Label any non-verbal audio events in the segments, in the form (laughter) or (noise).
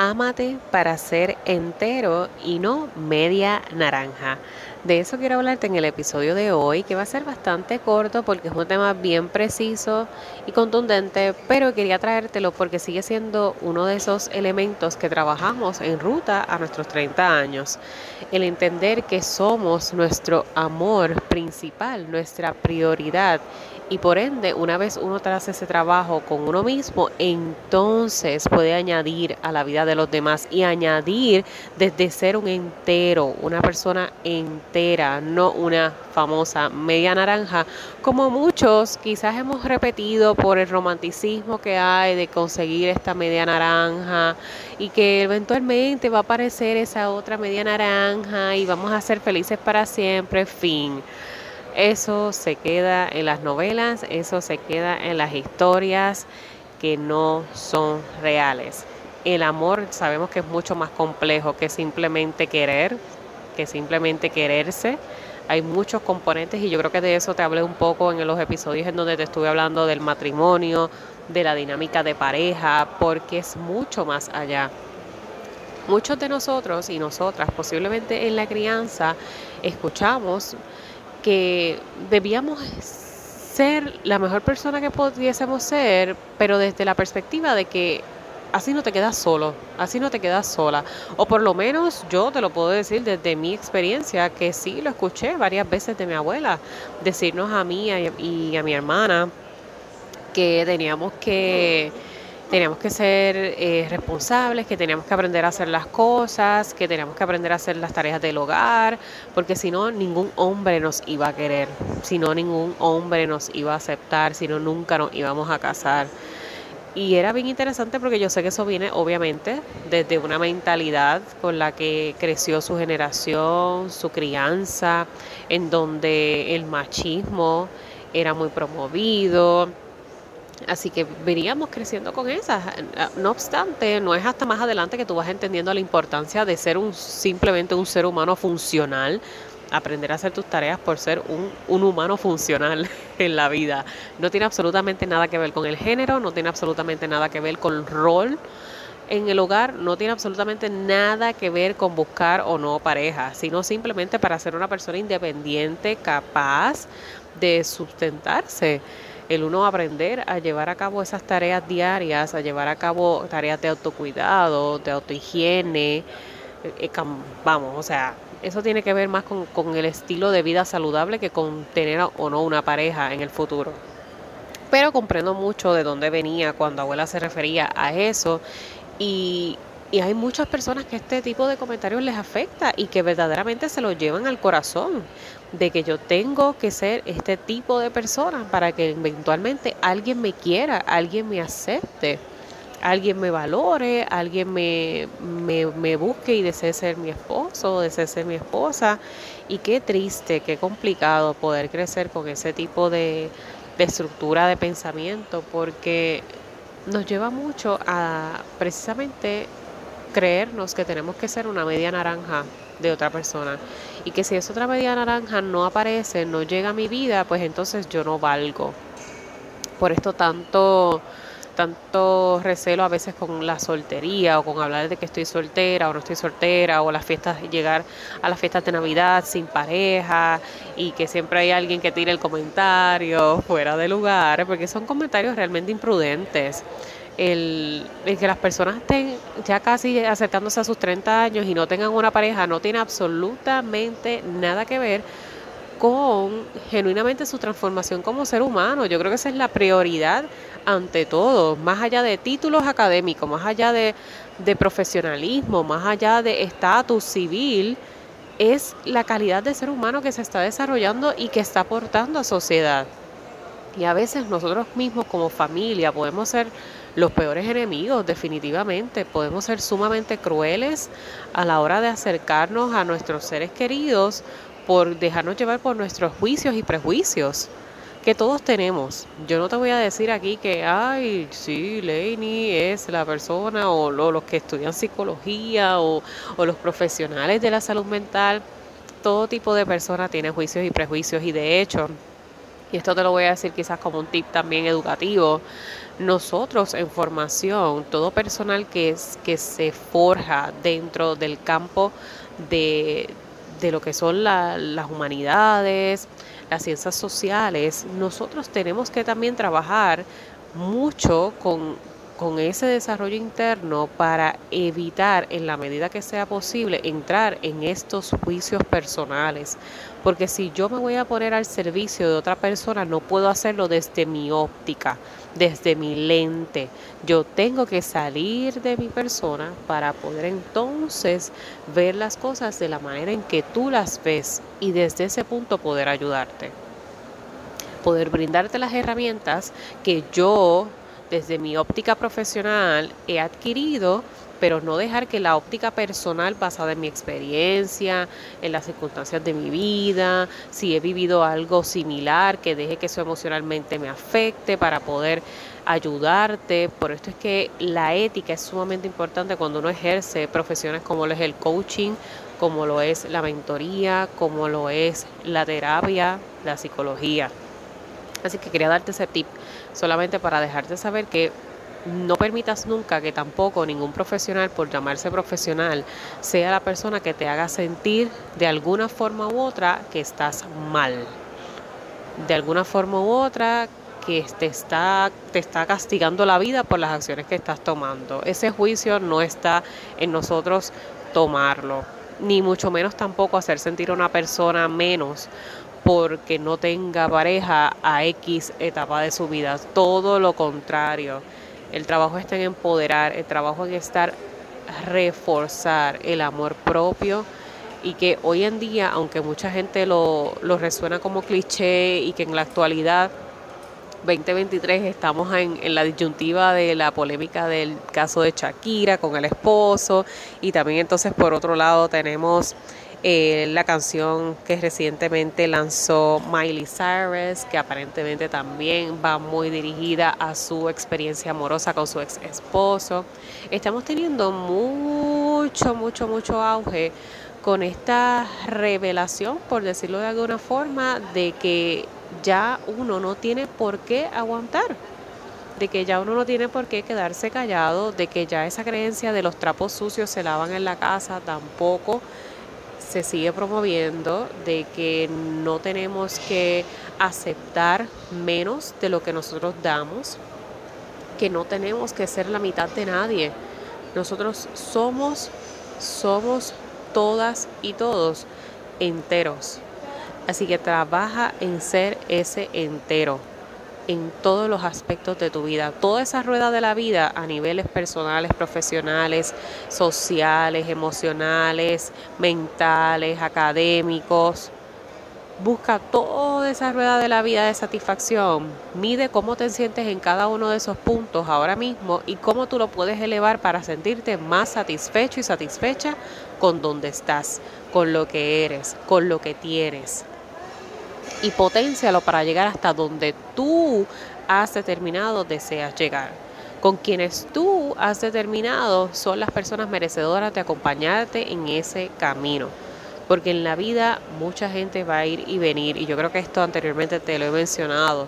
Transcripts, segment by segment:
Ámate para ser entero y no media naranja. De eso quiero hablarte en el episodio de hoy, que va a ser bastante corto porque es un tema bien preciso y contundente, pero quería traértelo porque sigue siendo uno de esos elementos que trabajamos en ruta a nuestros 30 años. El entender que somos nuestro amor principal, nuestra prioridad y por ende, una vez uno hace ese trabajo con uno mismo, entonces puede añadir a la vida de los demás y añadir desde ser un entero, una persona entera, no una famosa media naranja, como muchos quizás hemos repetido por el romanticismo que hay de conseguir esta media naranja y que eventualmente va a aparecer esa otra media naranja y vamos a ser felices para siempre, fin. Eso se queda en las novelas, eso se queda en las historias que no son reales. El amor sabemos que es mucho más complejo que simplemente querer, que simplemente quererse. Hay muchos componentes y yo creo que de eso te hablé un poco en los episodios en donde te estuve hablando del matrimonio, de la dinámica de pareja, porque es mucho más allá. Muchos de nosotros y nosotras posiblemente en la crianza escuchamos que debíamos ser la mejor persona que pudiésemos ser, pero desde la perspectiva de que así no te quedas solo, así no te quedas sola. O por lo menos yo te lo puedo decir desde mi experiencia, que sí lo escuché varias veces de mi abuela, decirnos a mí y a mi hermana que teníamos que teníamos que ser eh, responsables, que teníamos que aprender a hacer las cosas, que teníamos que aprender a hacer las tareas del hogar, porque si no, ningún hombre nos iba a querer, si no, ningún hombre nos iba a aceptar, si no, nunca nos íbamos a casar. Y era bien interesante porque yo sé que eso viene obviamente desde una mentalidad con la que creció su generación, su crianza, en donde el machismo era muy promovido, Así que veníamos creciendo con esas. No obstante, no es hasta más adelante que tú vas entendiendo la importancia de ser un simplemente un ser humano funcional, aprender a hacer tus tareas por ser un, un humano funcional (laughs) en la vida. No tiene absolutamente nada que ver con el género, no tiene absolutamente nada que ver con el rol en el hogar, no tiene absolutamente nada que ver con buscar o no pareja, sino simplemente para ser una persona independiente, capaz de sustentarse el uno aprender a llevar a cabo esas tareas diarias, a llevar a cabo tareas de autocuidado, de autohigiene, eh, eh, vamos, o sea, eso tiene que ver más con, con el estilo de vida saludable que con tener o no una pareja en el futuro. Pero comprendo mucho de dónde venía cuando abuela se refería a eso y, y hay muchas personas que este tipo de comentarios les afecta y que verdaderamente se lo llevan al corazón de que yo tengo que ser este tipo de persona para que eventualmente alguien me quiera, alguien me acepte, alguien me valore, alguien me, me, busque y desee ser mi esposo, desee ser mi esposa. Y qué triste, qué complicado poder crecer con ese tipo de, de estructura de pensamiento porque nos lleva mucho a precisamente creernos que tenemos que ser una media naranja de otra persona. Y que si esa otra media naranja no aparece, no llega a mi vida, pues entonces yo no valgo. Por esto tanto tanto recelo a veces con la soltería o con hablar de que estoy soltera o no estoy soltera o las fiestas llegar a las fiestas de Navidad sin pareja y que siempre hay alguien que tire el comentario fuera de lugar porque son comentarios realmente imprudentes el, que las personas estén ya casi acercándose a sus 30 años y no tengan una pareja no tiene absolutamente nada que ver con genuinamente su transformación como ser humano. Yo creo que esa es la prioridad ante todo, más allá de títulos académicos, más allá de, de profesionalismo, más allá de estatus civil, es la calidad de ser humano que se está desarrollando y que está aportando a sociedad. Y a veces nosotros mismos como familia podemos ser los peores enemigos, definitivamente. Podemos ser sumamente crueles a la hora de acercarnos a nuestros seres queridos por dejarnos llevar por nuestros juicios y prejuicios. que todos tenemos. Yo no te voy a decir aquí que, ay, sí, Lainey es la persona o los que estudian psicología o, o los profesionales de la salud mental. Todo tipo de persona tiene juicios y prejuicios y de hecho, y esto te lo voy a decir quizás como un tip también educativo, nosotros en formación, todo personal que, es, que se forja dentro del campo de, de lo que son las humanidades, las ciencias sociales, nosotros tenemos que también trabajar mucho con, con ese desarrollo interno para evitar en la medida que sea posible entrar en estos juicios personales. Porque si yo me voy a poner al servicio de otra persona, no puedo hacerlo desde mi óptica, desde mi lente. Yo tengo que salir de mi persona para poder entonces ver las cosas de la manera en que tú las ves y desde ese punto poder ayudarte. Poder brindarte las herramientas que yo desde mi óptica profesional he adquirido, pero no dejar que la óptica personal basada en mi experiencia, en las circunstancias de mi vida, si he vivido algo similar, que deje que eso emocionalmente me afecte para poder ayudarte. Por esto es que la ética es sumamente importante cuando uno ejerce profesiones como lo es el coaching, como lo es la mentoría, como lo es la terapia, la psicología. Así que quería darte ese tip solamente para dejarte saber que no permitas nunca que tampoco ningún profesional, por llamarse profesional, sea la persona que te haga sentir de alguna forma u otra que estás mal. De alguna forma u otra que te está, te está castigando la vida por las acciones que estás tomando. Ese juicio no está en nosotros tomarlo, ni mucho menos tampoco hacer sentir a una persona menos porque no tenga pareja a X etapa de su vida. Todo lo contrario. El trabajo está en empoderar, el trabajo en estar reforzar el amor propio y que hoy en día, aunque mucha gente lo, lo resuena como cliché y que en la actualidad 2023 estamos en, en, la disyuntiva de la polémica del caso de Shakira con el esposo y también entonces por otro lado tenemos eh, la canción que recientemente lanzó Miley Cyrus, que aparentemente también va muy dirigida a su experiencia amorosa con su ex esposo. Estamos teniendo mucho, mucho, mucho auge con esta revelación, por decirlo de alguna forma, de que ya uno no tiene por qué aguantar de que ya uno no tiene por qué quedarse callado, de que ya esa creencia de los trapos sucios se lavan en la casa tampoco se sigue promoviendo de que no tenemos que aceptar menos de lo que nosotros damos, que no tenemos que ser la mitad de nadie. Nosotros somos, somos todas y todos enteros. Así que trabaja en ser ese entero en todos los aspectos de tu vida. Toda esa rueda de la vida a niveles personales, profesionales, sociales, emocionales, mentales, académicos. Busca toda esa rueda de la vida de satisfacción. Mide cómo te sientes en cada uno de esos puntos ahora mismo y cómo tú lo puedes elevar para sentirte más satisfecho y satisfecha con donde estás, con lo que eres, con lo que tienes y potencialo para llegar hasta donde tú has determinado deseas llegar. Con quienes tú has determinado son las personas merecedoras de acompañarte en ese camino. Porque en la vida mucha gente va a ir y venir, y yo creo que esto anteriormente te lo he mencionado,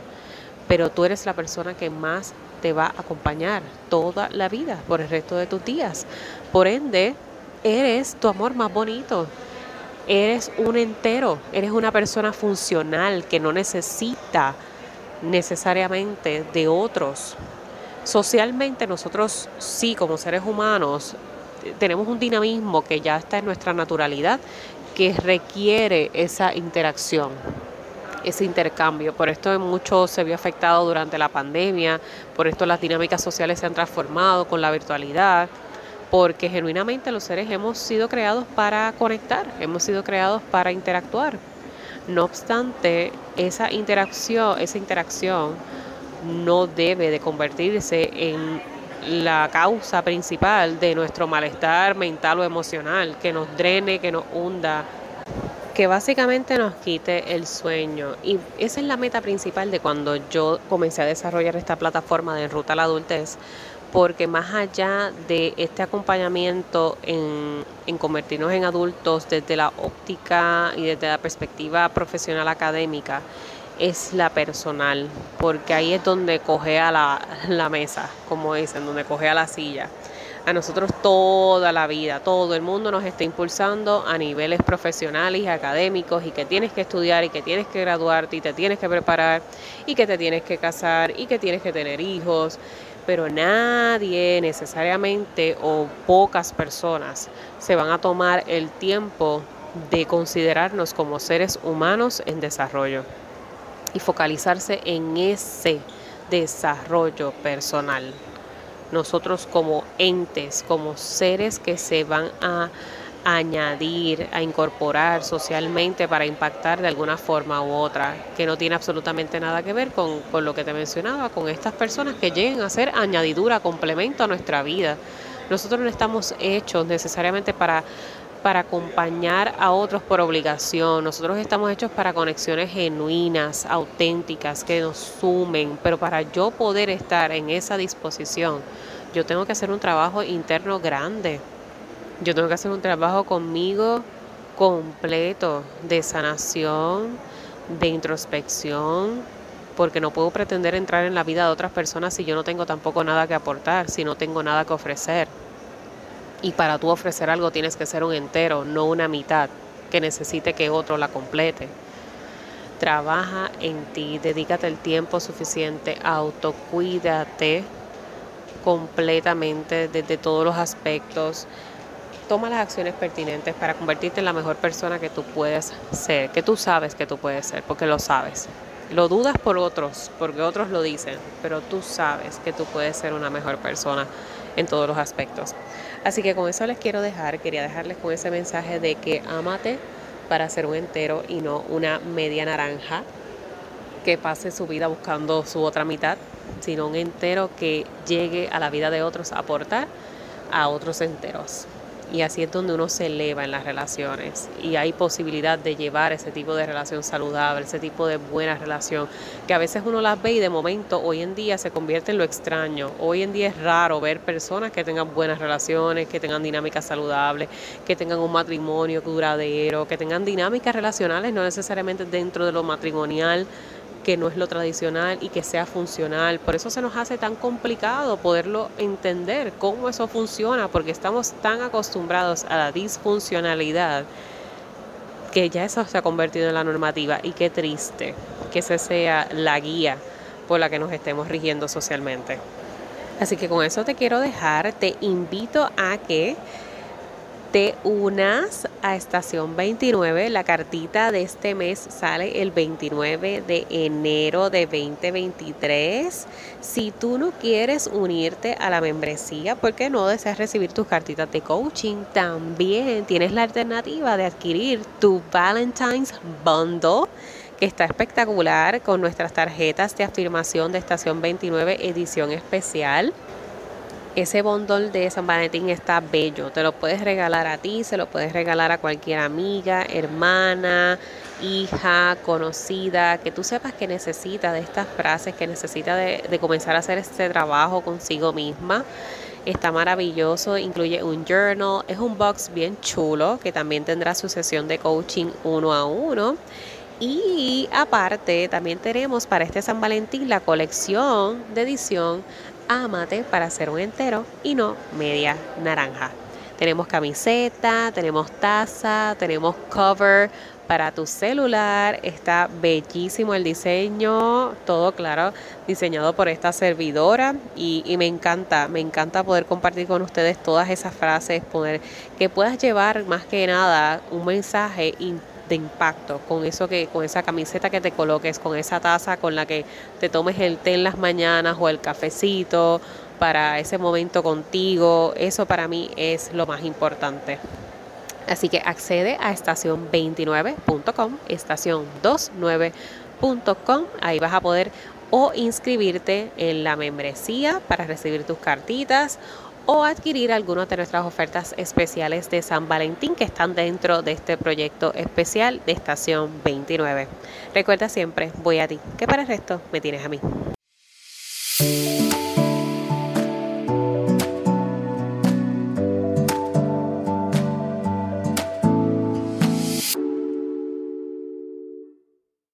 pero tú eres la persona que más te va a acompañar toda la vida, por el resto de tus días. Por ende, eres tu amor más bonito, eres un entero, eres una persona funcional que no necesita necesariamente de otros. Socialmente nosotros sí, como seres humanos, tenemos un dinamismo que ya está en nuestra naturalidad, que requiere esa interacción, ese intercambio. Por esto mucho se vio afectado durante la pandemia, por esto las dinámicas sociales se han transformado con la virtualidad porque genuinamente los seres hemos sido creados para conectar, hemos sido creados para interactuar. No obstante, esa interacción, esa interacción no debe de convertirse en la causa principal de nuestro malestar mental o emocional, que nos drene, que nos hunda. que básicamente nos quite el sueño. Y esa es la meta principal de cuando yo comencé a desarrollar esta plataforma de Ruta a la Adultez, porque más allá de este acompañamiento en, en, convertirnos en adultos desde la óptica y desde la perspectiva profesional académica, es la personal, porque ahí es donde coge a la, la mesa, como dicen, donde coge a la silla. A nosotros toda la vida, todo el mundo nos está impulsando a niveles profesionales y académicos y que tienes que estudiar y que tienes que graduarte y te tienes que preparar y que te tienes que casar y que tienes que tener hijos, pero nadie necesariamente o pocas personas se van a tomar el tiempo de considerarnos como seres humanos en desarrollo y focalizarse en ese desarrollo personal. Nosotros como entes, como seres que se van a añadir, a incorporar socialmente para impactar de alguna forma u otra, que no tiene absolutamente nada que ver con, con lo que te mencionaba, con estas personas que lleguen a ser añadidura, complemento a nuestra vida. Nosotros no estamos hechos necesariamente para para acompañar a otros por obligación. Nosotros estamos hechos para conexiones genuinas, auténticas, que nos sumen, pero para yo poder estar en esa disposición, yo tengo que hacer un trabajo interno grande. Yo tengo que hacer un trabajo conmigo completo de sanación, de introspección, porque no puedo pretender entrar en la vida de otras personas si yo no tengo tampoco nada que aportar, si no tengo nada que ofrecer. Y para tú ofrecer algo tienes que ser un entero, no una mitad que necesite que otro la complete. Trabaja en ti, dedícate el tiempo suficiente, autocuídate completamente desde todos los aspectos. Toma las acciones pertinentes para convertirte en la mejor persona que tú puedes ser, que tú sabes que tú puedes ser, porque lo sabes. Lo dudas por otros, porque otros lo dicen, pero tú sabes que tú puedes ser una mejor persona en todos los aspectos. Así que con eso les quiero dejar, quería dejarles con ese mensaje de que amate para ser un entero y no una media naranja que pase su vida buscando su otra mitad, sino un entero que llegue a la vida de otros aportar a otros enteros y así es donde uno se eleva en las relaciones y hay posibilidad de llevar ese tipo de relación saludable, ese tipo de buena relación, que a veces uno las ve y de momento hoy en día se convierte en lo extraño. Hoy en día es raro ver personas que tengan buenas relaciones, que tengan dinámicas saludables, que tengan un matrimonio duradero, que tengan dinámicas relacionales, no necesariamente dentro de lo matrimonial, que no es lo tradicional y que sea funcional. Por eso se nos hace tan complicado poderlo entender, cómo eso funciona, porque estamos tan acostumbrados a la disfuncionalidad que ya eso se ha convertido en la normativa y qué triste que esa sea la guía por la que nos estemos rigiendo socialmente. Así que con eso te quiero dejar, te invito a que te unas a estación 29. La cartita de este mes sale el 29 de enero de 2023. Si tú no quieres unirte a la membresía porque no deseas recibir tus cartitas de coaching, también tienes la alternativa de adquirir tu Valentine's Bundle que está espectacular con nuestras tarjetas de afirmación de estación 29 edición especial ese bundle de San Valentín está bello. Te lo puedes regalar a ti, se lo puedes regalar a cualquier amiga, hermana, hija, conocida, que tú sepas que necesita de estas frases, que necesita de, de comenzar a hacer este trabajo consigo misma. Está maravilloso, incluye un journal, es un box bien chulo que también tendrá su sesión de coaching uno a uno. Y aparte, también tenemos para este San Valentín la colección de edición Amate para ser un entero y no media naranja. Tenemos camiseta, tenemos taza, tenemos cover para tu celular. Está bellísimo el diseño, todo claro, diseñado por esta servidora y, y, me encanta, me encanta poder compartir con ustedes todas esas frases, poder que puedas llevar más que nada un mensaje de impacto con eso que con esa camiseta que te coloques, con esa taza con la que te tomes el té en las mañanas o el cafecito para ese momento contigo, eso para mí es lo más importante. Así que accede a estación29.com, estación29.com, ahí vas a poder o inscribirte en la membresía para recibir tus cartitas o adquirir algunas de nuestras ofertas especiales de San Valentín que están dentro de este proyecto especial de Estación 29. Recuerda siempre, voy a ti, que para el resto me tienes a mí.